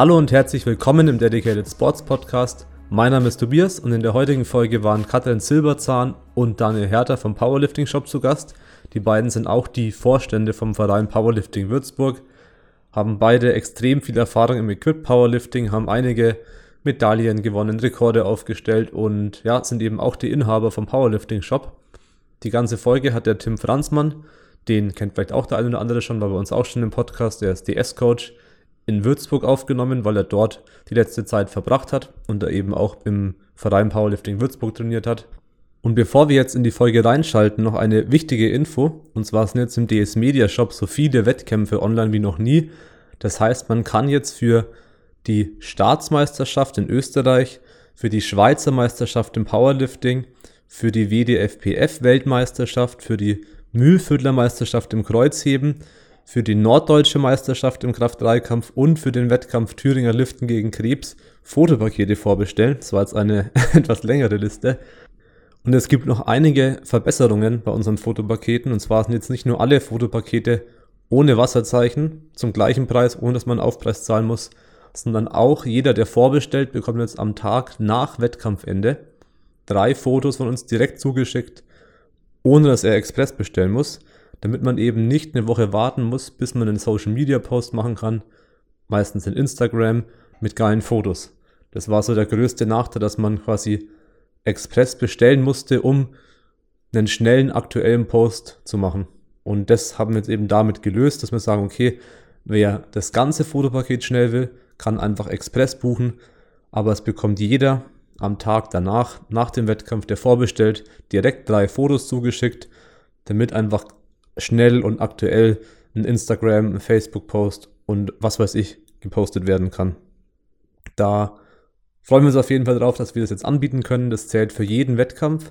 Hallo und herzlich willkommen im Dedicated Sports Podcast. Mein Name ist Tobias und in der heutigen Folge waren Katrin Silberzahn und Daniel Herter vom Powerlifting Shop zu Gast. Die beiden sind auch die Vorstände vom Verein Powerlifting Würzburg, haben beide extrem viel Erfahrung im Equip Powerlifting, haben einige Medaillen gewonnen, Rekorde aufgestellt und ja, sind eben auch die Inhaber vom Powerlifting Shop. Die ganze Folge hat der Tim Franzmann, den kennt vielleicht auch der eine oder andere schon, war bei uns auch schon im Podcast, der ist DS-Coach in Würzburg aufgenommen, weil er dort die letzte Zeit verbracht hat und er eben auch im Verein Powerlifting Würzburg trainiert hat. Und bevor wir jetzt in die Folge reinschalten, noch eine wichtige Info. Und zwar sind jetzt im DS Media Shop so viele Wettkämpfe online wie noch nie. Das heißt, man kann jetzt für die Staatsmeisterschaft in Österreich, für die Schweizer Meisterschaft im Powerlifting, für die WDFPF Weltmeisterschaft, für die Mühlviertler Meisterschaft im Kreuzheben für die norddeutsche Meisterschaft im Kraft-3-Kampf und für den Wettkampf Thüringer Liften gegen Krebs Fotopakete vorbestellen. Das war jetzt eine etwas längere Liste. Und es gibt noch einige Verbesserungen bei unseren Fotopaketen. Und zwar sind jetzt nicht nur alle Fotopakete ohne Wasserzeichen zum gleichen Preis, ohne dass man Aufpreis zahlen muss, sondern auch jeder, der vorbestellt, bekommt jetzt am Tag nach Wettkampfende drei Fotos von uns direkt zugeschickt, ohne dass er Express bestellen muss damit man eben nicht eine Woche warten muss, bis man einen Social Media Post machen kann, meistens in Instagram mit geilen Fotos. Das war so der größte Nachteil, dass man quasi Express bestellen musste, um einen schnellen aktuellen Post zu machen. Und das haben wir jetzt eben damit gelöst, dass wir sagen, okay, wer das ganze Fotopaket schnell will, kann einfach Express buchen, aber es bekommt jeder am Tag danach, nach dem Wettkampf, der vorbestellt, direkt drei Fotos zugeschickt, damit einfach schnell und aktuell ein Instagram, ein Facebook-Post und was weiß ich gepostet werden kann. Da freuen wir uns auf jeden Fall drauf, dass wir das jetzt anbieten können. Das zählt für jeden Wettkampf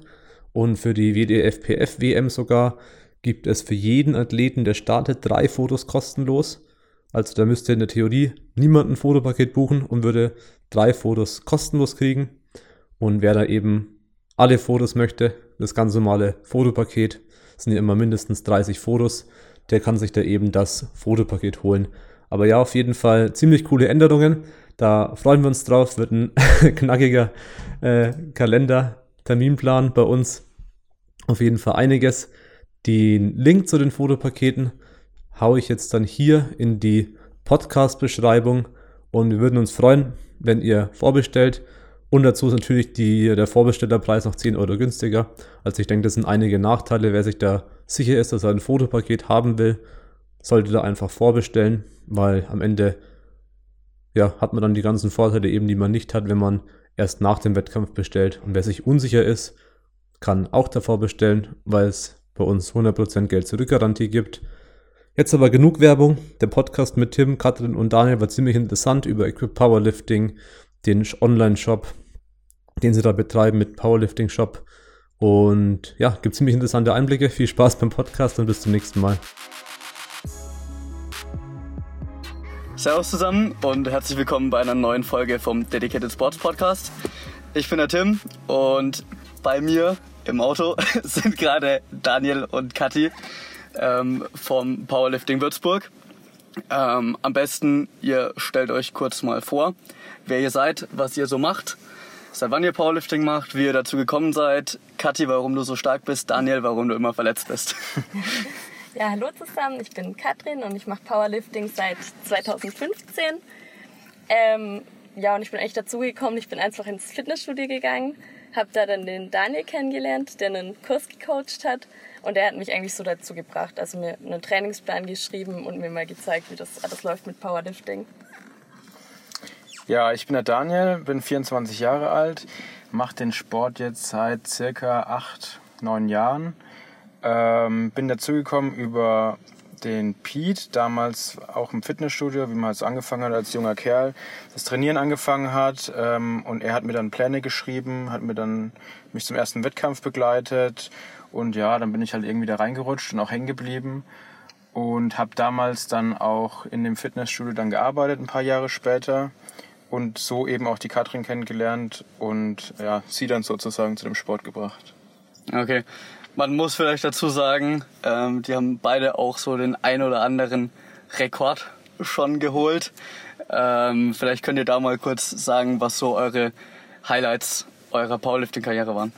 und für die WDFPF WM sogar gibt es für jeden Athleten, der startet, drei Fotos kostenlos. Also da müsste in der Theorie niemand ein Fotopaket buchen und würde drei Fotos kostenlos kriegen. Und wer da eben alle Fotos möchte, das ganz normale Fotopaket, sind ja immer mindestens 30 Fotos. Der kann sich da eben das Fotopaket holen. Aber ja, auf jeden Fall ziemlich coole Änderungen. Da freuen wir uns drauf. Wird ein knackiger äh, Kalender, Terminplan bei uns. Auf jeden Fall einiges. Den Link zu den Fotopaketen haue ich jetzt dann hier in die Podcast-Beschreibung und wir würden uns freuen, wenn ihr vorbestellt. Und dazu ist natürlich die, der Vorbestellerpreis noch 10 Euro günstiger. Also ich denke, das sind einige Nachteile. Wer sich da sicher ist, dass er ein Fotopaket haben will, sollte da einfach vorbestellen, weil am Ende ja, hat man dann die ganzen Vorteile eben, die man nicht hat, wenn man erst nach dem Wettkampf bestellt. Und wer sich unsicher ist, kann auch davor bestellen, weil es bei uns 100% Geld zurückgarantie gibt. Jetzt aber genug Werbung. Der Podcast mit Tim, Katrin und Daniel war ziemlich interessant über Equip Powerlifting, den Online-Shop, den sie da betreiben mit Powerlifting Shop. Und ja, gibt ziemlich interessante Einblicke. Viel Spaß beim Podcast und bis zum nächsten Mal. Servus zusammen und herzlich willkommen bei einer neuen Folge vom Dedicated Sports Podcast. Ich bin der Tim und bei mir im Auto sind gerade Daniel und Kathi ähm, vom Powerlifting Würzburg. Ähm, am besten, ihr stellt euch kurz mal vor, wer ihr seid, was ihr so macht, seit wann ihr Powerlifting macht, wie ihr dazu gekommen seid. Kathi, warum du so stark bist. Daniel, warum du immer verletzt bist. Ja, hallo zusammen, ich bin Katrin und ich mache Powerlifting seit 2015. Ähm, ja, und ich bin echt dazugekommen. Ich bin einfach ins Fitnessstudio gegangen, habe da dann den Daniel kennengelernt, der einen Kurs gecoacht hat. Und der hat mich eigentlich so dazu gebracht, also mir einen Trainingsplan geschrieben und mir mal gezeigt, wie das alles läuft mit Powerlifting. Ja, ich bin der Daniel, bin 24 Jahre alt, mache den Sport jetzt seit circa 8, 9 Jahren. Ähm, bin dazugekommen über den Pete, damals auch im Fitnessstudio, wie man so angefangen hat als junger Kerl, das Trainieren angefangen hat. Ähm, und er hat mir dann Pläne geschrieben, hat mir dann mich zum ersten Wettkampf begleitet. Und ja, dann bin ich halt irgendwie da reingerutscht und auch hängen geblieben. Und habe damals dann auch in dem Fitnessstudio dann gearbeitet, ein paar Jahre später und so eben auch die Katrin kennengelernt und ja, sie dann sozusagen zu dem Sport gebracht. Okay. man muss vielleicht dazu sagen, ähm, die haben beide auch so den ein oder anderen Rekord schon geholt. Ähm, vielleicht könnt ihr da mal kurz sagen, was so eure Highlights eurer Powerlifting-Karriere waren.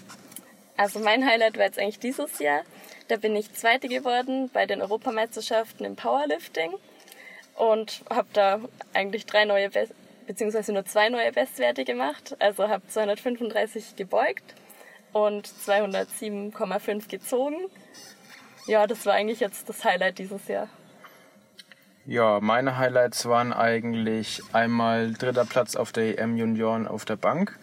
Also mein Highlight war jetzt eigentlich dieses Jahr. Da bin ich Zweite geworden bei den Europameisterschaften im Powerlifting und habe da eigentlich drei neue, Be beziehungsweise nur zwei neue Bestwerte gemacht. Also habe 235 gebeugt und 207,5 gezogen. Ja, das war eigentlich jetzt das Highlight dieses Jahr. Ja, meine Highlights waren eigentlich einmal dritter Platz auf der EM Junioren auf der Bank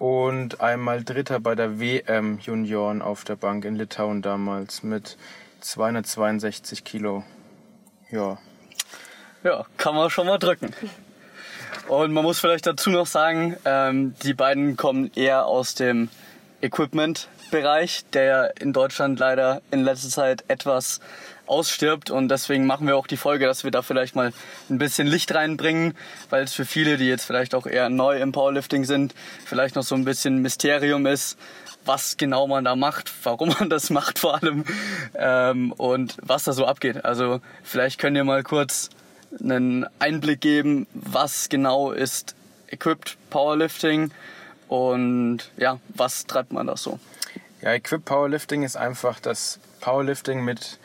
und einmal dritter bei der WM Junioren auf der Bank in Litauen damals mit 262 Kilo. Ja. Ja, kann man schon mal drücken. Und man muss vielleicht dazu noch sagen, ähm, die beiden kommen eher aus dem Equipment-Bereich, der in Deutschland leider in letzter Zeit etwas ausstirbt und deswegen machen wir auch die Folge, dass wir da vielleicht mal ein bisschen Licht reinbringen, weil es für viele, die jetzt vielleicht auch eher neu im Powerlifting sind, vielleicht noch so ein bisschen Mysterium ist, was genau man da macht, warum man das macht vor allem ähm, und was da so abgeht. Also vielleicht könnt ihr mal kurz einen Einblick geben, was genau ist Equipped Powerlifting und ja, was treibt man da so? Ja, Equipped Powerlifting ist einfach das Powerlifting mit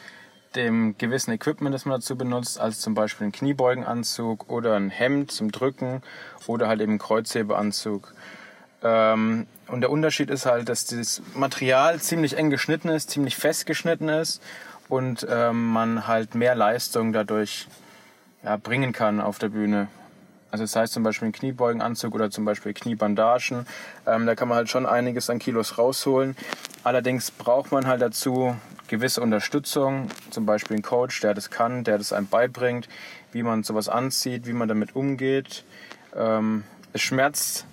dem gewissen Equipment, das man dazu benutzt, als zum Beispiel ein Kniebeugenanzug oder ein Hemd zum Drücken oder halt eben ein Kreuzhebeanzug. Ähm, und der Unterschied ist halt, dass dieses Material ziemlich eng geschnitten ist, ziemlich fest geschnitten ist und ähm, man halt mehr Leistung dadurch ja, bringen kann auf der Bühne. Also das heißt zum Beispiel ein Kniebeugenanzug oder zum Beispiel Kniebandagen. Ähm, da kann man halt schon einiges an Kilos rausholen. Allerdings braucht man halt dazu gewisse Unterstützung, zum Beispiel ein Coach, der das kann, der das einem beibringt, wie man sowas anzieht, wie man damit umgeht. Ähm, es schmerzt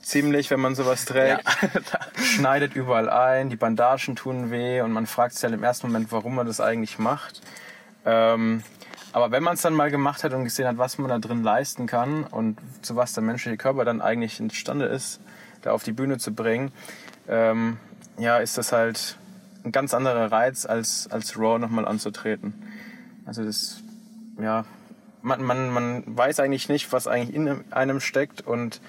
ziemlich, wenn man sowas trägt. Ja. Schneidet überall ein, die Bandagen tun weh und man fragt sich halt im ersten Moment, warum man das eigentlich macht. Ähm, aber wenn man es dann mal gemacht hat und gesehen hat, was man da drin leisten kann und zu was der menschliche Körper dann eigentlich imstande ist, da auf die Bühne zu bringen, ähm, ja, ist das halt ein ganz anderer Reiz, als, als Raw nochmal anzutreten. Also das, ja, man, man, man weiß eigentlich nicht, was eigentlich in einem steckt und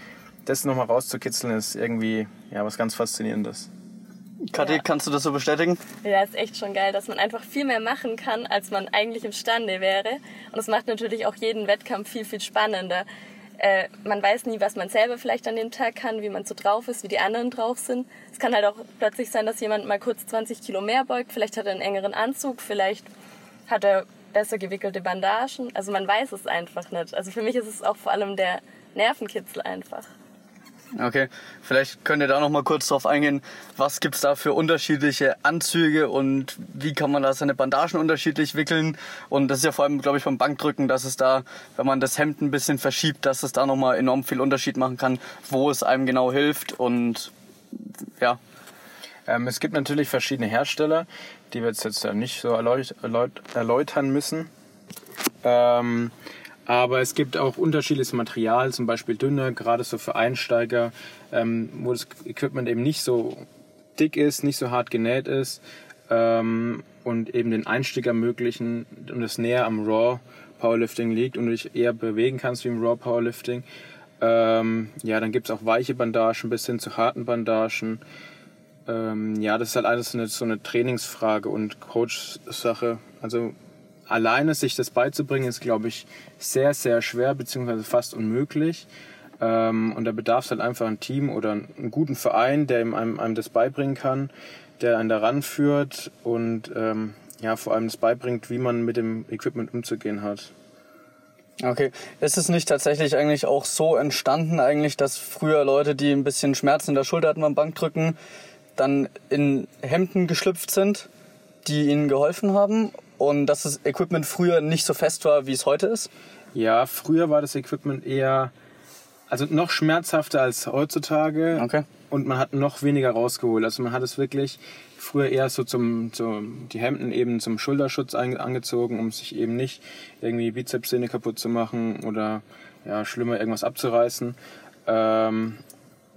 das nochmal rauszukitzeln ist irgendwie ja, was ganz Faszinierendes. Kathi, ja. kannst du das so bestätigen? Ja, ist echt schon geil, dass man einfach viel mehr machen kann, als man eigentlich imstande wäre. Und es macht natürlich auch jeden Wettkampf viel, viel spannender. Äh, man weiß nie, was man selber vielleicht an dem Tag kann, wie man so drauf ist, wie die anderen drauf sind. Es kann halt auch plötzlich sein, dass jemand mal kurz 20 Kilo mehr beugt. Vielleicht hat er einen engeren Anzug, vielleicht hat er besser gewickelte Bandagen. Also man weiß es einfach nicht. Also für mich ist es auch vor allem der Nervenkitzel einfach. Okay, vielleicht könnt ihr da noch mal kurz drauf eingehen, was gibt's da für unterschiedliche Anzüge und wie kann man da seine Bandagen unterschiedlich wickeln? Und das ist ja vor allem, glaube ich, beim Bankdrücken, dass es da, wenn man das Hemd ein bisschen verschiebt, dass es da noch mal enorm viel Unterschied machen kann, wo es einem genau hilft und ja. Ähm, es gibt natürlich verschiedene Hersteller, die wir jetzt, jetzt nicht so erläutern müssen. Ähm, aber es gibt auch unterschiedliches Material, zum Beispiel dünner, gerade so für Einsteiger, ähm, wo das Equipment eben nicht so dick ist, nicht so hart genäht ist ähm, und eben den Einstieg ermöglichen und es näher am Raw Powerlifting liegt und du dich eher bewegen kannst wie im Raw Powerlifting. Ähm, ja, dann gibt es auch weiche Bandagen bis hin zu harten Bandagen. Ähm, ja, das ist halt alles eine, so eine Trainingsfrage und Coach-Sache. Also alleine sich das beizubringen, ist, glaube ich, sehr, sehr schwer, beziehungsweise fast unmöglich. Ähm, und da bedarf es halt einfach ein Team oder einen guten Verein, der einem, einem das beibringen kann, der einen daran führt und ähm, ja, vor allem das beibringt, wie man mit dem Equipment umzugehen hat. Okay, ist es nicht tatsächlich eigentlich auch so entstanden, eigentlich, dass früher Leute, die ein bisschen Schmerzen in der Schulter hatten beim Bankdrücken, dann in Hemden geschlüpft sind, die ihnen geholfen haben? Und dass das Equipment früher nicht so fest war, wie es heute ist? Ja, früher war das Equipment eher, also noch schmerzhafter als heutzutage. Okay. Und man hat noch weniger rausgeholt. Also man hat es wirklich früher eher so zum, zum die Hemden eben zum Schulterschutz angezogen, um sich eben nicht irgendwie Bizepssehne kaputt zu machen oder ja, schlimmer irgendwas abzureißen. Ähm,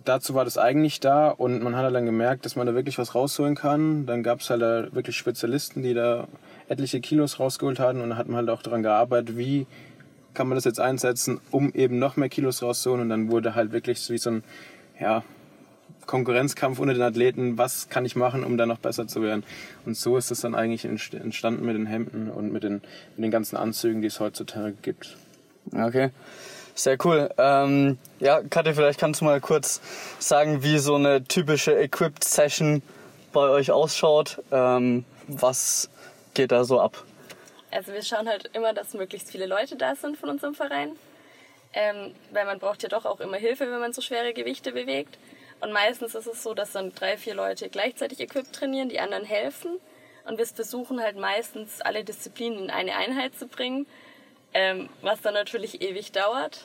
dazu war das eigentlich da und man hat halt dann gemerkt, dass man da wirklich was rausholen kann. Dann gab es halt da wirklich Spezialisten, die da etliche Kilos rausgeholt hatten und dann hat man halt auch daran gearbeitet, wie kann man das jetzt einsetzen, um eben noch mehr Kilos rauszuholen und dann wurde halt wirklich so wie so ein ja, Konkurrenzkampf unter den Athleten, was kann ich machen, um da noch besser zu werden. Und so ist es dann eigentlich entstanden mit den Hemden und mit den, mit den ganzen Anzügen, die es heutzutage gibt. Okay. Sehr cool. Ähm, ja, Katja, vielleicht kannst du mal kurz sagen, wie so eine typische Equipped Session bei euch ausschaut. Ähm, was geht da so ab? Also wir schauen halt immer, dass möglichst viele Leute da sind von unserem Verein. Ähm, weil man braucht ja doch auch immer Hilfe, wenn man so schwere Gewichte bewegt. Und meistens ist es so, dass dann drei, vier Leute gleichzeitig equipped trainieren, die anderen helfen. Und wir versuchen halt meistens alle Disziplinen in eine Einheit zu bringen ähm, was dann natürlich ewig dauert.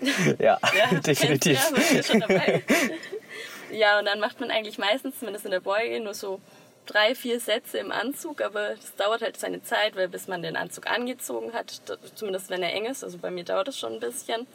ja, ja definitiv. Ja, ja, und dann macht man eigentlich meistens, zumindest in der Beuge, nur so drei, vier Sätze im Anzug, aber das dauert halt seine Zeit, weil bis man den Anzug angezogen hat, zumindest wenn er eng ist, also bei mir dauert es schon ein bisschen,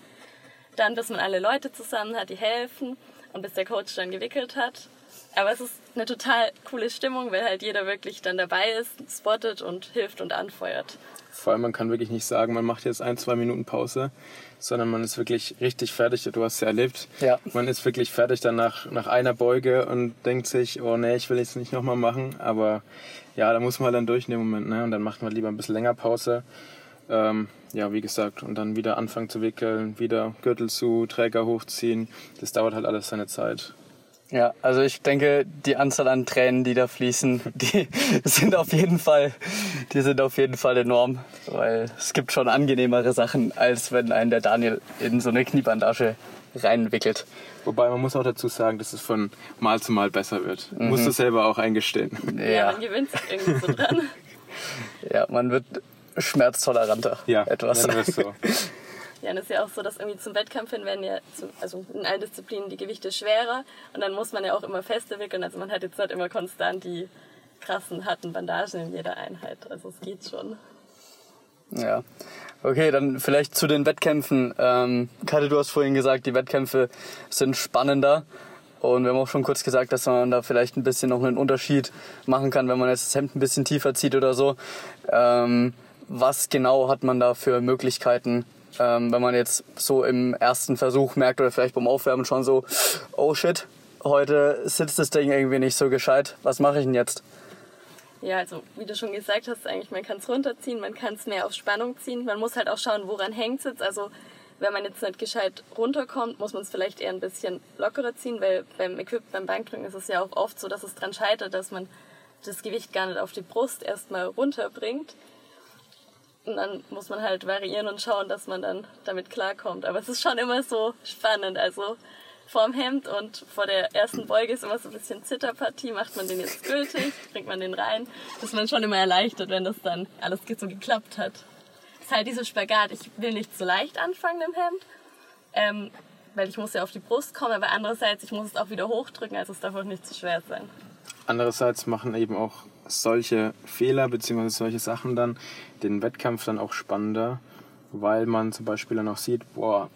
dann bis man alle Leute zusammen hat, die helfen und bis der Coach dann gewickelt hat. Aber es ist eine total coole Stimmung, weil halt jeder wirklich dann dabei ist, spottet und hilft und anfeuert. Vor allem, man kann wirklich nicht sagen, man macht jetzt ein, zwei Minuten Pause, sondern man ist wirklich richtig fertig. Du hast es ja erlebt. Ja. Man ist wirklich fertig dann nach, nach einer Beuge und denkt sich, oh nee, ich will jetzt nicht nochmal machen. Aber ja, da muss man dann durch in dem Moment. Ne? Und dann macht man lieber ein bisschen länger Pause. Ähm, ja, wie gesagt, und dann wieder anfangen zu wickeln, wieder Gürtel zu, Träger hochziehen. Das dauert halt alles seine Zeit. Ja, also ich denke, die Anzahl an Tränen, die da fließen, die sind auf jeden Fall, die sind auf jeden Fall enorm, weil es gibt schon angenehmere Sachen, als wenn ein der Daniel in so eine Kniebandage reinwickelt. Wobei man muss auch dazu sagen, dass es von Mal zu Mal besser wird. Mhm. Musst du selber auch eingestehen. Ja, ja man gewinnt irgendwie so dran. ja, man wird schmerztoleranter. Ja, etwas. So. Ja, es ist ja auch so, dass irgendwie zum Wettkampf hin werden ja, zu, also in allen Disziplinen die Gewichte schwerer und dann muss man ja auch immer feste wickeln. Also man hat jetzt nicht immer konstant die krassen, harten Bandagen in jeder Einheit. Also es geht schon. Ja. Okay, dann vielleicht zu den Wettkämpfen. Ähm, Kate, du hast vorhin gesagt, die Wettkämpfe sind spannender. Und wir haben auch schon kurz gesagt, dass man da vielleicht ein bisschen noch einen Unterschied machen kann, wenn man jetzt das Hemd ein bisschen tiefer zieht oder so. Ähm, was genau hat man da für Möglichkeiten, ähm, wenn man jetzt so im ersten Versuch merkt oder vielleicht beim Aufwärmen schon so, oh shit, heute sitzt das Ding irgendwie nicht so gescheit, was mache ich denn jetzt? Ja, also wie du schon gesagt hast, eigentlich man kann es runterziehen, man kann es mehr auf Spannung ziehen. Man muss halt auch schauen, woran hängt es jetzt. Also wenn man jetzt nicht gescheit runterkommt, muss man es vielleicht eher ein bisschen lockerer ziehen, weil beim Equip, beim Bankdrücken ist es ja auch oft so, dass es dran scheitert, dass man das Gewicht gar nicht auf die Brust erstmal runterbringt. Und dann muss man halt variieren und schauen, dass man dann damit klarkommt. Aber es ist schon immer so spannend. Also vorm Hemd und vor der ersten Beuge ist immer so ein bisschen Zitterpartie. Macht man den jetzt gültig, bringt man den rein. Das ist man schon immer erleichtert, wenn das dann alles so geklappt hat. Ist halt dieser Spagat. Ich will nicht zu leicht anfangen im Hemd, ähm, weil ich muss ja auf die Brust kommen. Aber andererseits, ich muss es auch wieder hochdrücken, also es darf auch nicht zu schwer sein. Andererseits machen eben auch solche Fehler bzw. solche Sachen dann den Wettkampf dann auch spannender, weil man zum Beispiel dann auch sieht, boah,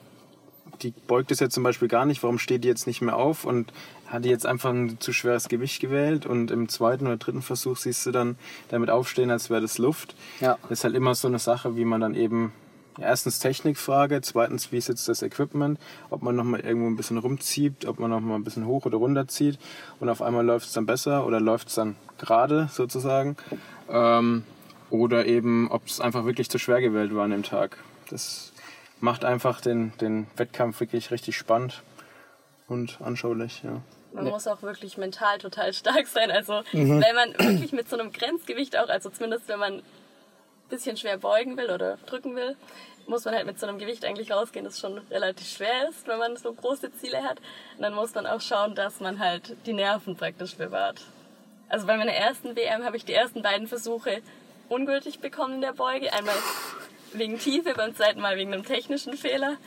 die beugt es jetzt zum Beispiel gar nicht, warum steht die jetzt nicht mehr auf und hat die jetzt einfach ein zu schweres Gewicht gewählt und im zweiten oder dritten Versuch siehst du dann damit aufstehen, als wäre das Luft. Ja. Das ist halt immer so eine Sache, wie man dann eben erstens Technikfrage, zweitens, wie ist jetzt das Equipment, ob man nochmal irgendwo ein bisschen rumzieht, ob man nochmal ein bisschen hoch oder runter zieht und auf einmal läuft es dann besser oder läuft es dann gerade sozusagen. Ähm, oder eben, ob es einfach wirklich zu schwer gewählt war an dem Tag. Das macht einfach den, den Wettkampf wirklich richtig spannend und anschaulich, ja. Man muss auch wirklich mental total stark sein. Also mhm. wenn man wirklich mit so einem Grenzgewicht auch, also zumindest wenn man bisschen schwer beugen will oder drücken will, muss man halt mit so einem Gewicht eigentlich rausgehen, das schon relativ schwer ist, wenn man so große Ziele hat. Und dann muss man auch schauen, dass man halt die Nerven praktisch bewahrt. Also bei meiner ersten WM habe ich die ersten beiden Versuche ungültig bekommen in der Beuge. Einmal wegen Tiefe, beim zweiten Mal wegen einem technischen Fehler.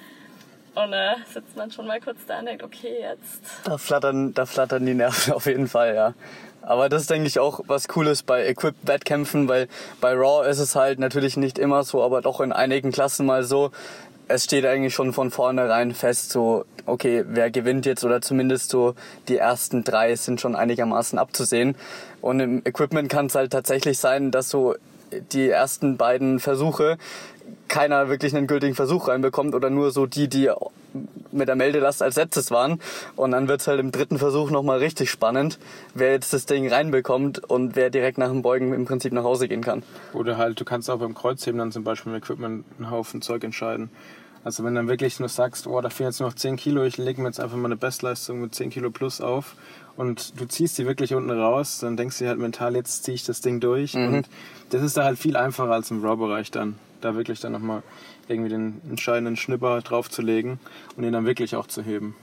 Und äh, sitzt man schon mal kurz da und denkt, okay, jetzt. Da flattern, da flattern die Nerven auf jeden Fall, ja. Aber das ist, denke ich, auch was Cooles bei Equipped-Wettkämpfen, weil bei Raw ist es halt natürlich nicht immer so, aber doch in einigen Klassen mal so, es steht eigentlich schon von vornherein fest, so, okay, wer gewinnt jetzt oder zumindest so die ersten drei sind schon einigermaßen abzusehen. Und im Equipment kann es halt tatsächlich sein, dass so die ersten beiden Versuche keiner wirklich einen gültigen Versuch reinbekommt oder nur so die, die mit der Meldelast als letztes waren. Und dann wird's halt im dritten Versuch nochmal richtig spannend, wer jetzt das Ding reinbekommt und wer direkt nach dem Beugen im Prinzip nach Hause gehen kann. Oder halt, du kannst auch beim Kreuzheben dann zum Beispiel mit Equipment einen Haufen Zeug entscheiden. Also wenn dann wirklich nur sagst, oh, da fehlen jetzt noch 10 Kilo, ich lege mir jetzt einfach mal eine Bestleistung mit 10 Kilo plus auf und du ziehst die wirklich unten raus, dann denkst du dir halt mental, jetzt ziehe ich das Ding durch. Mhm. Und das ist da halt viel einfacher als im Raw-Bereich dann. Da wirklich dann nochmal irgendwie den entscheidenden Schnipper draufzulegen und ihn dann wirklich auch zu heben.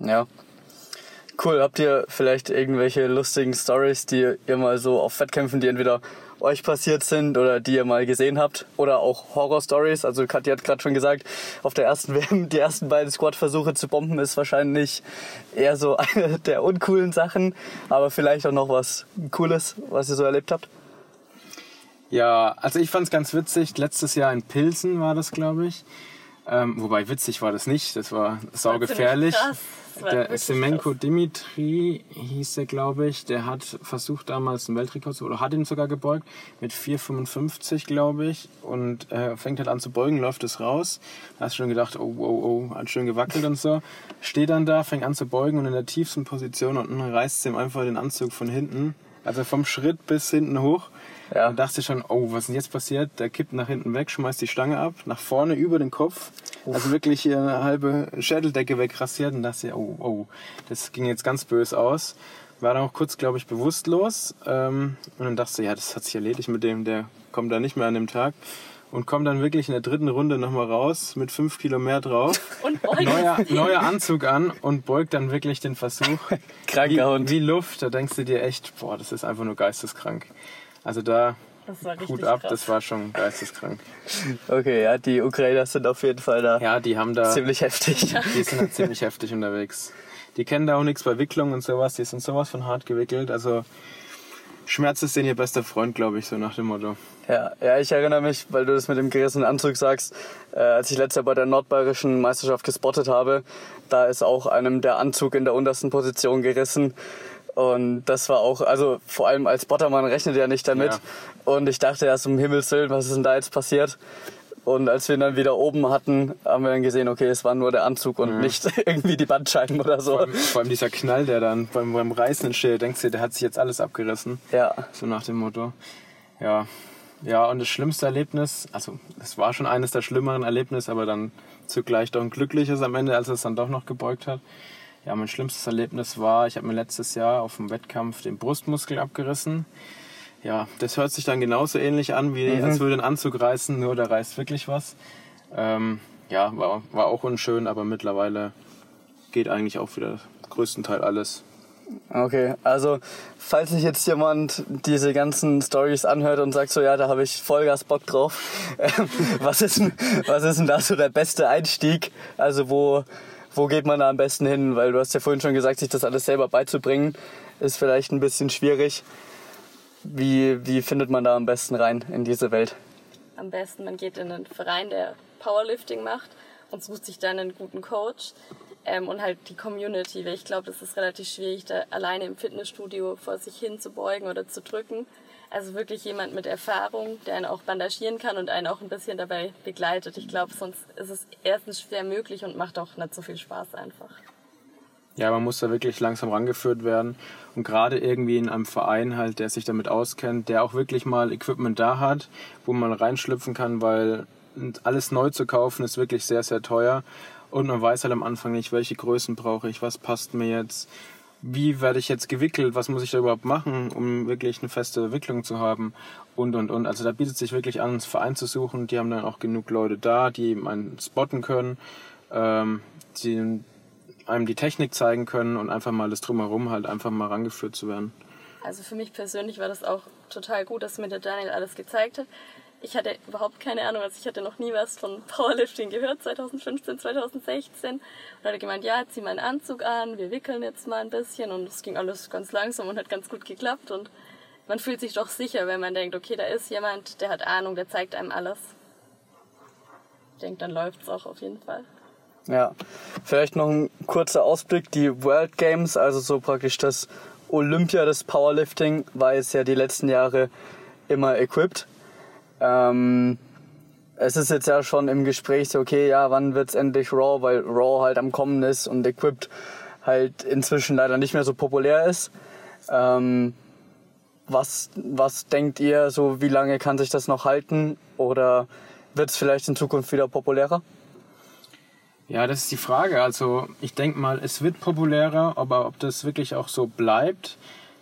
Ja. Cool. Habt ihr vielleicht irgendwelche lustigen Stories, die ihr mal so auf Wettkämpfen, die entweder euch passiert sind oder die ihr mal gesehen habt oder auch Horror-Stories. Also Katja hat gerade schon gesagt, auf der ersten WM die ersten beiden Squad-Versuche zu bomben ist wahrscheinlich eher so eine der uncoolen Sachen, aber vielleicht auch noch was Cooles, was ihr so erlebt habt. Ja, also ich fand es ganz witzig. Letztes Jahr in Pilsen war das, glaube ich. Ähm, wobei witzig war das nicht, das war saugefährlich. Der Semenko Dimitri hieß er, glaube ich, der hat versucht damals einen Weltrekord zu, oder hat ihn sogar gebeugt mit 4,55, glaube ich, und äh, fängt halt an zu beugen, läuft es raus. Da hast du schon gedacht, oh, oh, oh, hat schön gewackelt und so. Steht dann da, fängt an zu beugen und in der tiefsten Position und reißt ihm einfach den Anzug von hinten, also vom Schritt bis hinten hoch ja. Und dachte schon, oh, was ist denn jetzt passiert? Der kippt nach hinten weg, schmeißt die Stange ab, nach vorne über den Kopf. Uff. Also wirklich hier eine halbe Schädeldecke wegrasiert und dachte, oh, oh, das ging jetzt ganz böse aus. War dann auch kurz, glaube ich, bewusstlos. Ähm, und dann dachte ich, ja, das hat sich erledigt mit dem, der kommt da nicht mehr an dem Tag. Und kommt dann wirklich in der dritten Runde nochmal raus mit fünf Kilo mehr drauf. Und. Neuer, neuer Anzug an und beugt dann wirklich den Versuch. Kranker Hund. Wie Luft. Da denkst du dir echt, boah, das ist einfach nur geisteskrank. Also da Hut ab, krass. das war schon geisteskrank. Okay, ja, die Ukrainer sind auf jeden Fall da. Ja, die haben da. Ziemlich heftig. Die sind halt ziemlich heftig unterwegs. Die kennen da auch nichts bei Wicklung und sowas, die sind sowas von hart gewickelt. Also Schmerz ist denen ihr bester Freund, glaube ich, so nach dem Motto. Ja, ja, ich erinnere mich, weil du das mit dem gerissenen Anzug sagst, äh, als ich letztes Jahr bei der nordbayerischen Meisterschaft gespottet habe, da ist auch einem der Anzug in der untersten Position gerissen. Und das war auch, also vor allem als Bottermann rechnet er nicht damit. Ja. Und ich dachte erst um Himmels Willen, was ist denn da jetzt passiert? Und als wir ihn dann wieder oben hatten, haben wir dann gesehen, okay, es war nur der Anzug und ja. nicht irgendwie die Bandscheiben oder so. Vor allem, vor allem, dieser Knall, der dann beim, beim Reißen entsteht, denkst du, der hat sich jetzt alles abgerissen. Ja. So nach dem Motto. Ja. Ja, und das schlimmste Erlebnis, also es war schon eines der schlimmeren Erlebnisse, aber dann zugleich doch ein glückliches am Ende, als es dann doch noch gebeugt hat. Ja, mein schlimmstes Erlebnis war, ich habe mir letztes Jahr auf dem Wettkampf den Brustmuskel abgerissen. Ja, das hört sich dann genauso ähnlich an, wie mhm. als würde ein Anzug reißen, nur da reißt wirklich was. Ähm, ja, war, war auch unschön, aber mittlerweile geht eigentlich auch wieder größtenteils alles. Okay, also falls sich jetzt jemand diese ganzen Stories anhört und sagt so, ja, da habe ich Vollgas Bock drauf, was, ist, was ist denn da so der beste Einstieg? Also wo, wo geht man da am besten hin? Weil du hast ja vorhin schon gesagt, sich das alles selber beizubringen, ist vielleicht ein bisschen schwierig. Wie, wie findet man da am besten rein in diese Welt? Am besten, man geht in einen Verein, der Powerlifting macht und sucht sich dann einen guten Coach ähm, und halt die Community, weil ich glaube, das ist relativ schwierig, da alleine im Fitnessstudio vor sich hin zu beugen oder zu drücken. Also wirklich jemand mit Erfahrung, der einen auch bandagieren kann und einen auch ein bisschen dabei begleitet. Ich glaube, sonst ist es erstens schwer möglich und macht auch nicht so viel Spaß einfach. Ja, man muss da wirklich langsam rangeführt werden. Und gerade irgendwie in einem Verein halt, der sich damit auskennt, der auch wirklich mal Equipment da hat, wo man reinschlüpfen kann, weil alles neu zu kaufen ist wirklich sehr, sehr teuer. Und man weiß halt am Anfang nicht, welche Größen brauche ich, was passt mir jetzt wie werde ich jetzt gewickelt, was muss ich da überhaupt machen, um wirklich eine feste Wicklung zu haben und und und. Also da bietet sich wirklich an, einen Verein zu suchen. Die haben dann auch genug Leute da, die einen spotten können, ähm, die einem die Technik zeigen können und einfach mal das drumherum halt einfach mal rangeführt zu werden. Also für mich persönlich war das auch total gut, dass mir der Daniel alles gezeigt hat ich hatte überhaupt keine Ahnung, also ich hatte noch nie was von Powerlifting gehört, 2015, 2016. Und hatte gemeint, ja, zieh mal einen Anzug an, wir wickeln jetzt mal ein bisschen. Und es ging alles ganz langsam und hat ganz gut geklappt. Und man fühlt sich doch sicher, wenn man denkt, okay, da ist jemand, der hat Ahnung, der zeigt einem alles. ich denke, dann läuft es auch auf jeden Fall. Ja, vielleicht noch ein kurzer Ausblick. Die World Games, also so praktisch das Olympia des Powerlifting, war jetzt ja die letzten Jahre immer equipped. Ähm, es ist jetzt ja schon im Gespräch so, okay, ja, wann wird's endlich Raw, weil Raw halt am Kommen ist und equipped halt inzwischen leider nicht mehr so populär ist. Ähm, was, was denkt ihr, so wie lange kann sich das noch halten oder wird es vielleicht in Zukunft wieder populärer? Ja, das ist die Frage. Also ich denke mal, es wird populärer, aber ob das wirklich auch so bleibt,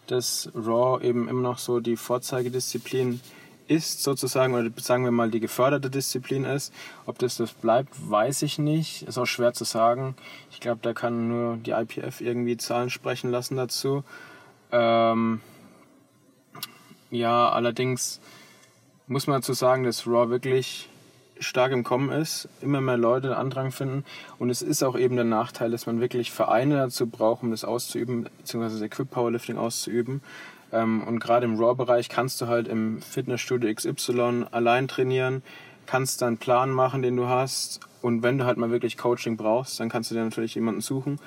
dass Raw eben immer noch so die Vorzeigedisziplin ist sozusagen, oder sagen wir mal die geförderte Disziplin ist. Ob das das bleibt, weiß ich nicht. Ist auch schwer zu sagen. Ich glaube, da kann nur die IPF irgendwie Zahlen sprechen lassen dazu. Ähm, ja, allerdings muss man dazu sagen, dass Raw wirklich stark im Kommen ist, immer mehr Leute Andrang finden und es ist auch eben der Nachteil, dass man wirklich Vereine dazu braucht, um das auszuüben, beziehungsweise Equip Powerlifting auszuüben. Ähm, und gerade im Raw-Bereich kannst du halt im Fitnessstudio XY allein trainieren, kannst dann einen Plan machen, den du hast und wenn du halt mal wirklich Coaching brauchst, dann kannst du dir natürlich jemanden suchen,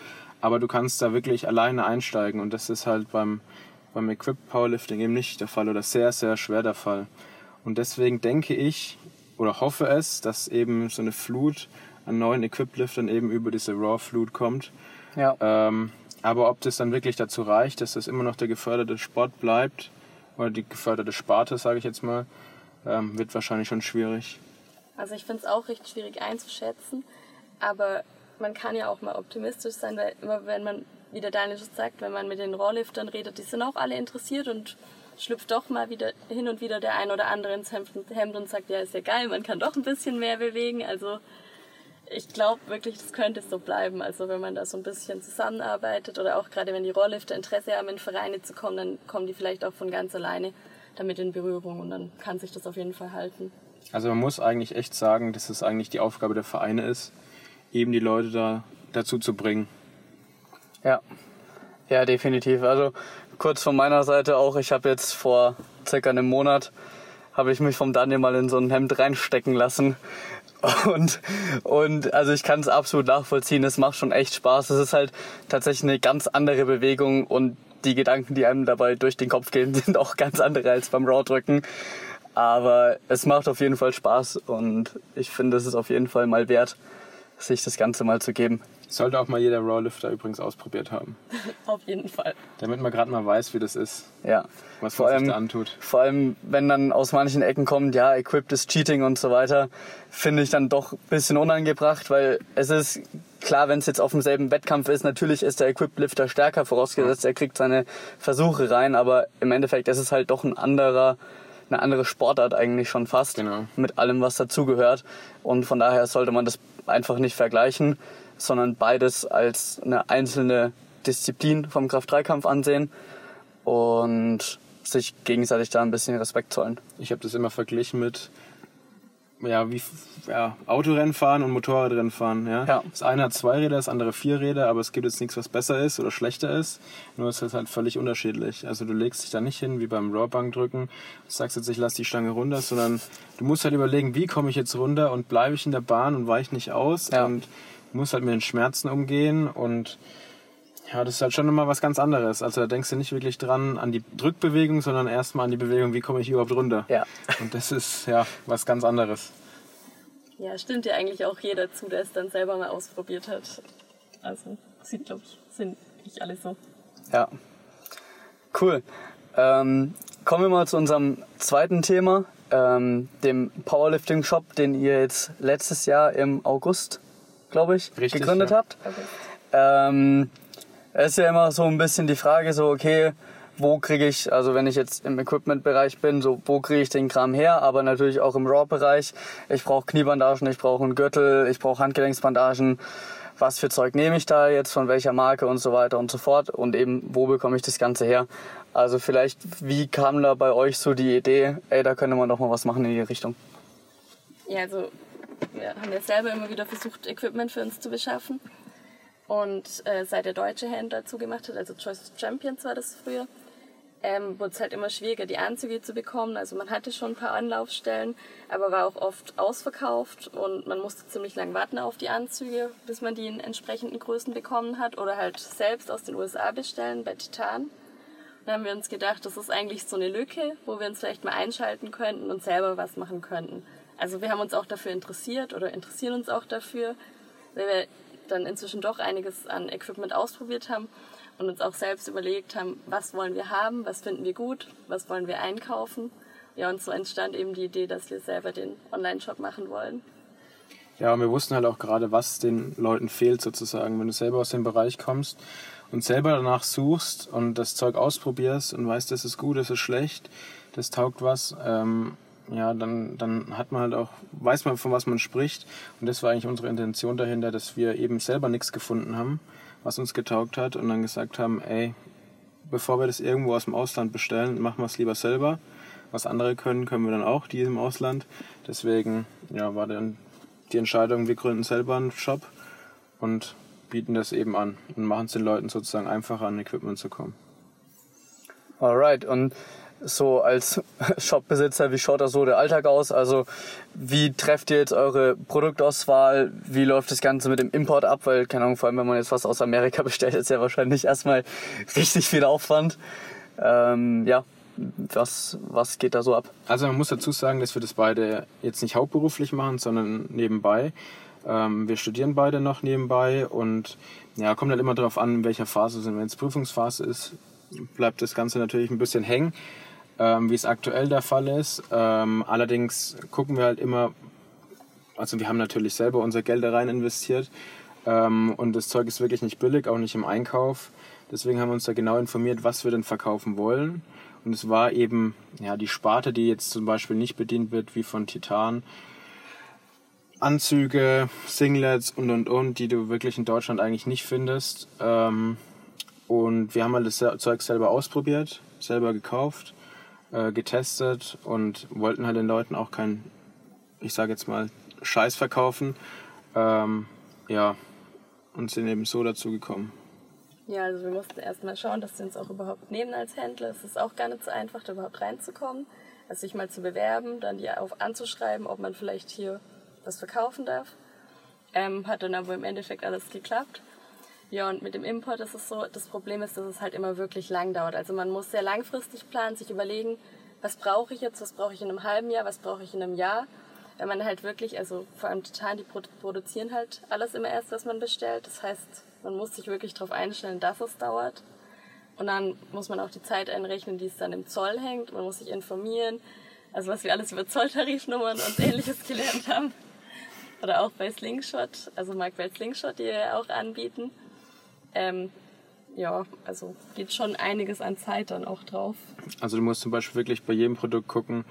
aber du kannst da wirklich alleine einsteigen und das ist halt beim, beim Equip Powerlifting eben nicht der Fall oder sehr, sehr schwer der Fall. Und deswegen denke ich, oder hoffe es, dass eben so eine Flut an neuen Equip-Liftern eben über diese Raw-Flut kommt. Ja. Ähm, aber ob das dann wirklich dazu reicht, dass das immer noch der geförderte Sport bleibt, oder die geförderte Sparte, sage ich jetzt mal, ähm, wird wahrscheinlich schon schwierig. Also ich finde es auch recht schwierig einzuschätzen, aber man kann ja auch mal optimistisch sein, weil immer wenn man, wie der Daniel schon sagt, wenn man mit den Rohrliftern redet, die sind auch alle interessiert und schlüpft doch mal wieder hin und wieder der ein oder andere ins Hemd und sagt, ja, ist ja geil, man kann doch ein bisschen mehr bewegen. Also ich glaube wirklich, das könnte so bleiben. Also wenn man da so ein bisschen zusammenarbeitet oder auch gerade wenn die Rohrlifter Interesse haben, in Vereine zu kommen, dann kommen die vielleicht auch von ganz alleine damit in Berührung und dann kann sich das auf jeden Fall halten. Also man muss eigentlich echt sagen, dass es eigentlich die Aufgabe der Vereine ist, eben die Leute da dazu zu bringen. Ja, ja, definitiv. Also kurz von meiner Seite auch, ich habe jetzt vor circa einem Monat, habe ich mich vom Daniel mal in so ein Hemd reinstecken lassen. Und, und also ich kann es absolut nachvollziehen, es macht schon echt Spaß. Es ist halt tatsächlich eine ganz andere Bewegung und die Gedanken, die einem dabei durch den Kopf gehen, sind auch ganz andere als beim Raw-Drücken. Aber es macht auf jeden Fall Spaß und ich finde, es ist auf jeden Fall mal wert, sich das Ganze mal zu geben. Sollte auch mal jeder Rawlifter übrigens ausprobiert haben. Auf jeden Fall. Damit man gerade mal weiß, wie das ist. Ja. Was vor man allem, sich da antut. Vor allem, wenn dann aus manchen Ecken kommt, ja, Equipped ist Cheating und so weiter, finde ich dann doch ein bisschen unangebracht, weil es ist klar, wenn es jetzt auf demselben Wettkampf ist, natürlich ist der Equipped Lifter stärker, vorausgesetzt, er kriegt seine Versuche rein, aber im Endeffekt ist es halt doch ein anderer eine andere Sportart eigentlich schon fast Genau. mit allem, was dazugehört. Und von daher sollte man das einfach nicht vergleichen, sondern beides als eine einzelne Disziplin vom Kraft-3-Kampf ansehen und sich gegenseitig da ein bisschen Respekt zollen. Ich habe das immer verglichen mit ja, wie ja, Autorennen fahren und Motorradrennen fahren. Ja? Ja. Das eine hat zwei Räder, das andere vier Räder, aber es gibt jetzt nichts, was besser ist oder schlechter ist. Nur es ist halt völlig unterschiedlich. Also du legst dich da nicht hin wie beim Rawbankdrücken und sagst jetzt, ich lass die Stange runter, sondern du musst halt überlegen, wie komme ich jetzt runter und bleibe ich in der Bahn und weiche nicht aus Ja. und musst halt mit den Schmerzen umgehen und ja, das ist halt schon immer was ganz anderes. Also da denkst du nicht wirklich dran an die Drückbewegung, sondern erstmal an die Bewegung, wie komme ich überhaupt runter. Ja. Und das ist ja was ganz anderes. Ja, stimmt ja eigentlich auch jeder zu, der es dann selber mal ausprobiert hat. Also, sieht, glaube ich, sind nicht alle so. Ja. Cool. Ähm, kommen wir mal zu unserem zweiten Thema, ähm, dem Powerlifting Shop, den ihr jetzt letztes Jahr im August, glaube ich, Richtig, gegründet ja. habt. Ähm, es ist ja immer so ein bisschen die Frage, so, okay, wo kriege ich, also wenn ich jetzt im Equipment-Bereich bin, so, wo kriege ich den Kram her, aber natürlich auch im Raw-Bereich. Ich brauche Kniebandagen, ich brauche einen Gürtel, ich brauche Handgelenksbandagen. Was für Zeug nehme ich da jetzt, von welcher Marke und so weiter und so fort und eben, wo bekomme ich das Ganze her? Also vielleicht, wie kam da bei euch so die Idee, ey, da könnte man doch mal was machen in die Richtung? Ja, also wir haben ja selber immer wieder versucht, Equipment für uns zu beschaffen. Und äh, seit der deutsche Händler zugemacht hat, also Choice Champions war das früher, ähm, wurde es halt immer schwieriger, die Anzüge zu bekommen. Also man hatte schon ein paar Anlaufstellen, aber war auch oft ausverkauft und man musste ziemlich lang warten auf die Anzüge, bis man die in entsprechenden Größen bekommen hat oder halt selbst aus den USA bestellen bei Titan. Dann haben wir uns gedacht, das ist eigentlich so eine Lücke, wo wir uns vielleicht mal einschalten könnten und selber was machen könnten. Also wir haben uns auch dafür interessiert oder interessieren uns auch dafür, weil wir dann inzwischen doch einiges an Equipment ausprobiert haben und uns auch selbst überlegt haben, was wollen wir haben, was finden wir gut, was wollen wir einkaufen. Ja, und so entstand eben die Idee, dass wir selber den Online-Shop machen wollen. Ja, und wir wussten halt auch gerade, was den Leuten fehlt sozusagen. Wenn du selber aus dem Bereich kommst und selber danach suchst und das Zeug ausprobierst und weißt, das ist gut, das ist schlecht, das taugt was, ähm, ja, dann, dann hat man halt auch, weiß man, von was man spricht. Und das war eigentlich unsere Intention dahinter, dass wir eben selber nichts gefunden haben was uns getaugt hat und dann gesagt haben, ey, bevor wir das irgendwo aus dem Ausland bestellen, machen wir es lieber selber. Was andere können, können wir dann auch, die im Ausland. Deswegen ja, war dann die Entscheidung, wir gründen selber einen Shop und bieten das eben an und machen es den Leuten sozusagen einfacher an Equipment zu kommen. Alright, und so als Shopbesitzer, wie schaut da so der Alltag aus? Also wie trefft ihr jetzt eure Produktauswahl? Wie läuft das Ganze mit dem Import ab? Weil, keine Ahnung, vor allem wenn man jetzt was aus Amerika bestellt, ist ja wahrscheinlich erstmal richtig viel Aufwand. Ähm, ja, was, was geht da so ab? Also man muss dazu sagen, dass wir das beide jetzt nicht hauptberuflich machen, sondern nebenbei. Ähm, wir studieren beide noch nebenbei und ja, kommt halt immer darauf an, in welcher Phase sind. Wenn es Prüfungsphase ist, bleibt das Ganze natürlich ein bisschen hängen ähm, wie es aktuell der Fall ist. Ähm, allerdings gucken wir halt immer, also wir haben natürlich selber unser Geld da rein investiert ähm, und das Zeug ist wirklich nicht billig, auch nicht im Einkauf. Deswegen haben wir uns da genau informiert, was wir denn verkaufen wollen. Und es war eben ja, die Sparte, die jetzt zum Beispiel nicht bedient wird, wie von Titan. Anzüge, Singlets und und und, die du wirklich in Deutschland eigentlich nicht findest. Ähm, und wir haben halt das Zeug selber ausprobiert, selber gekauft äh, getestet und wollten halt den Leuten auch keinen, ich sage jetzt mal, Scheiß verkaufen. Ähm, ja, und sind eben so dazu gekommen. Ja, also wir mussten erstmal schauen, dass sie uns auch überhaupt nehmen als Händler. Es ist auch gar nicht so einfach, da überhaupt reinzukommen. Also sich mal zu bewerben, dann die auf anzuschreiben, ob man vielleicht hier was verkaufen darf. Ähm, hat dann aber im Endeffekt alles geklappt. Ja, und mit dem Import ist es so, das Problem ist, dass es halt immer wirklich lang dauert. Also man muss sehr langfristig planen, sich überlegen, was brauche ich jetzt, was brauche ich in einem halben Jahr, was brauche ich in einem Jahr. Wenn man halt wirklich, also vor allem Titan, die produzieren halt alles immer erst, was man bestellt. Das heißt, man muss sich wirklich darauf einstellen, dass es dauert. Und dann muss man auch die Zeit einrechnen, die es dann im Zoll hängt. Man muss sich informieren. Also was wir alles über Zolltarifnummern und ähnliches gelernt haben. Oder auch bei Slingshot, also Marktwelt Slingshot, die wir auch anbieten. Ähm, ja, also geht schon einiges an Zeit dann auch drauf. Also du musst zum Beispiel wirklich bei jedem Produkt gucken,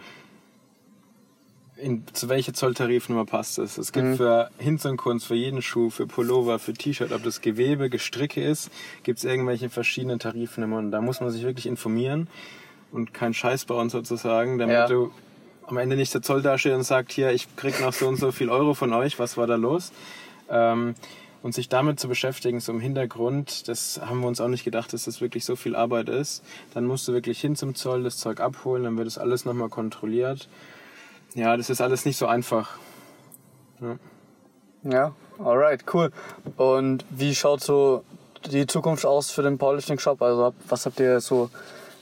in, zu welcher Zolltarifnummer passt es. Es gibt mhm. für Hinz und Kunst, für jeden Schuh, für Pullover, für T-Shirt, ob das Gewebe, Gestricke ist, gibt es irgendwelche verschiedenen Tarifnummern. Da muss man sich wirklich informieren und keinen Scheiß bauen sozusagen, damit ja. du am Ende nicht der Zoll dasteht und sagt, hier, ich krieg noch so und so viel Euro von euch, was war da los? Ähm, und sich damit zu beschäftigen, so im Hintergrund, das haben wir uns auch nicht gedacht, dass das wirklich so viel Arbeit ist. Dann musst du wirklich hin zum Zoll, das Zeug abholen, dann wird das alles nochmal kontrolliert. Ja, das ist alles nicht so einfach. Ja. Ja, alright, cool. Und wie schaut so die Zukunft aus für den Powerlifting Shop? Also was habt ihr so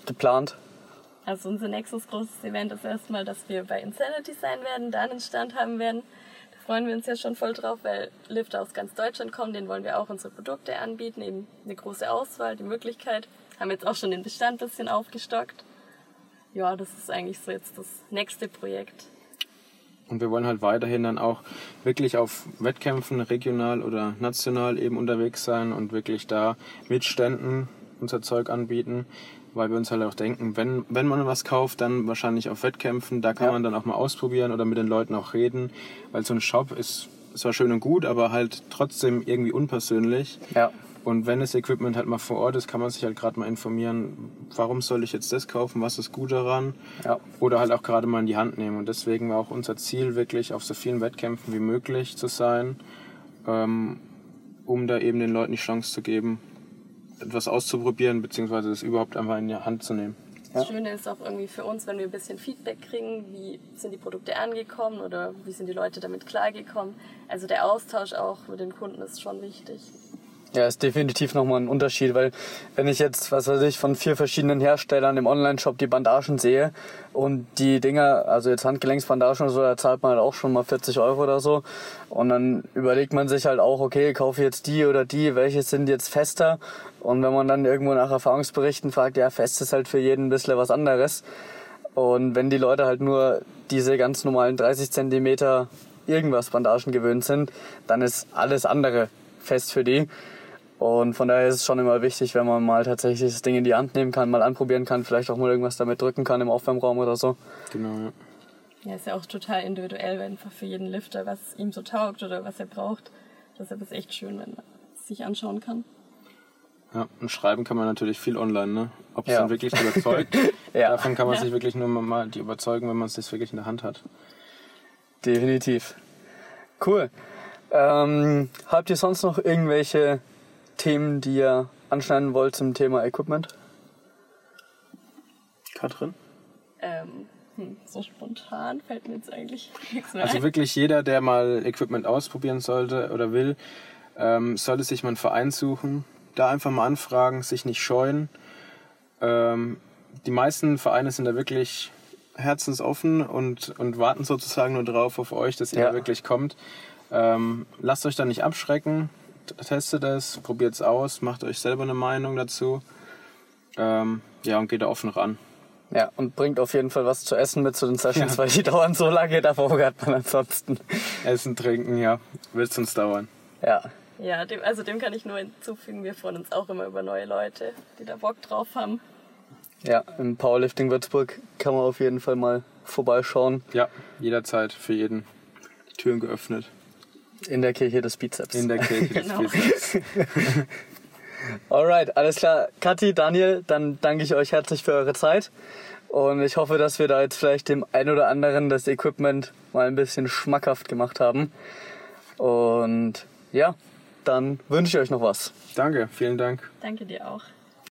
geplant? Also unser nächstes großes Event ist erstmal, dass wir bei Insanity sein werden, da einen Stand haben werden freuen wir uns ja schon voll drauf, weil Lifter aus ganz Deutschland kommen, denen wollen wir auch unsere Produkte anbieten, eben eine große Auswahl, die Möglichkeit. Haben jetzt auch schon den Bestand ein bisschen aufgestockt. Ja, das ist eigentlich so jetzt das nächste Projekt. Und wir wollen halt weiterhin dann auch wirklich auf Wettkämpfen regional oder national eben unterwegs sein und wirklich da mit Ständen unser Zeug anbieten weil wir uns halt auch denken, wenn, wenn man was kauft, dann wahrscheinlich auf Wettkämpfen, da kann ja. man dann auch mal ausprobieren oder mit den Leuten auch reden, weil so ein Shop ist zwar schön und gut, aber halt trotzdem irgendwie unpersönlich. Ja. Und wenn das Equipment halt mal vor Ort ist, kann man sich halt gerade mal informieren, warum soll ich jetzt das kaufen, was ist gut daran? Ja. Oder halt auch gerade mal in die Hand nehmen. Und deswegen war auch unser Ziel, wirklich auf so vielen Wettkämpfen wie möglich zu sein, ähm, um da eben den Leuten die Chance zu geben, etwas auszuprobieren, beziehungsweise es überhaupt einfach in die Hand zu nehmen. Das Schöne ist auch irgendwie für uns, wenn wir ein bisschen Feedback kriegen, wie sind die Produkte angekommen oder wie sind die Leute damit klargekommen. Also der Austausch auch mit den Kunden ist schon wichtig. Ja, ist definitiv nochmal ein Unterschied, weil wenn ich jetzt, was weiß ich, von vier verschiedenen Herstellern im Online-Shop die Bandagen sehe und die Dinger, also jetzt Handgelenksbandagen oder so, da zahlt man halt auch schon mal 40 Euro oder so. Und dann überlegt man sich halt auch, okay, kaufe ich jetzt die oder die, welche sind jetzt fester? Und wenn man dann irgendwo nach Erfahrungsberichten fragt, ja, fest ist halt für jeden ein bisschen was anderes. Und wenn die Leute halt nur diese ganz normalen 30 Zentimeter irgendwas Bandagen gewöhnt sind, dann ist alles andere fest für die. Und von daher ist es schon immer wichtig, wenn man mal tatsächlich das Ding in die Hand nehmen kann, mal anprobieren kann, vielleicht auch mal irgendwas damit drücken kann im Aufwärmraum oder so. Genau, ja. Ja, ist ja auch total individuell, einfach für jeden Lifter, was ihm so taugt oder was er braucht. Deshalb ist es echt schön, wenn man es sich anschauen kann. Ja, und schreiben kann man natürlich viel online, ne? Ob es Ja. dann wirklich überzeugt, Ja. davon kann man sich wirklich nur mal die überzeugen, wenn man es das wirklich in der Hand hat. Definitiv. Cool. Ähm, habt ihr sonst noch irgendwelche Themen, die ihr anschneiden wollt zum Thema Equipment? Katrin? Ähm, hm, so spontan fällt mir jetzt eigentlich nichts mehr Also wirklich jeder, der mal Equipment ausprobieren sollte oder will, ähm, sollte sich mal einen Verein suchen, da einfach mal anfragen, sich nicht scheuen. Ähm, die meisten Vereine sind da wirklich herzensoffen und, und warten sozusagen nur drauf auf euch, dass ihr Ja. da wirklich kommt. Ähm, lasst euch da nicht abschrecken, testet es, probiert es aus, macht euch selber eine Meinung dazu. Ähm, ja, und geht da offen ran. Ja, und bringt auf jeden Fall was zu essen mit zu den Sessions, Ja. weil die dauern so lange, da verhungert man ansonsten. Essen, trinken, ja, wird es uns dauern. Ja, Ja, dem, also dem kann ich nur hinzufügen. Wir freuen uns auch immer über neue Leute, die da Bock drauf haben. ja, im Powerlifting Würzburg kann man auf jeden Fall mal vorbeischauen. Ja, jederzeit für jeden die Türen geöffnet. In der Kirche des Bizeps. In der Kirche des Genau. Bizeps. Alright, alles klar. Kathi, Daniel, dann danke ich euch herzlich für eure Zeit. Und ich hoffe, dass wir da jetzt vielleicht dem ein oder anderen das Equipment mal ein bisschen schmackhaft gemacht haben. Und ja, dann wünsche ich euch noch was. Danke, vielen Dank. Danke dir auch.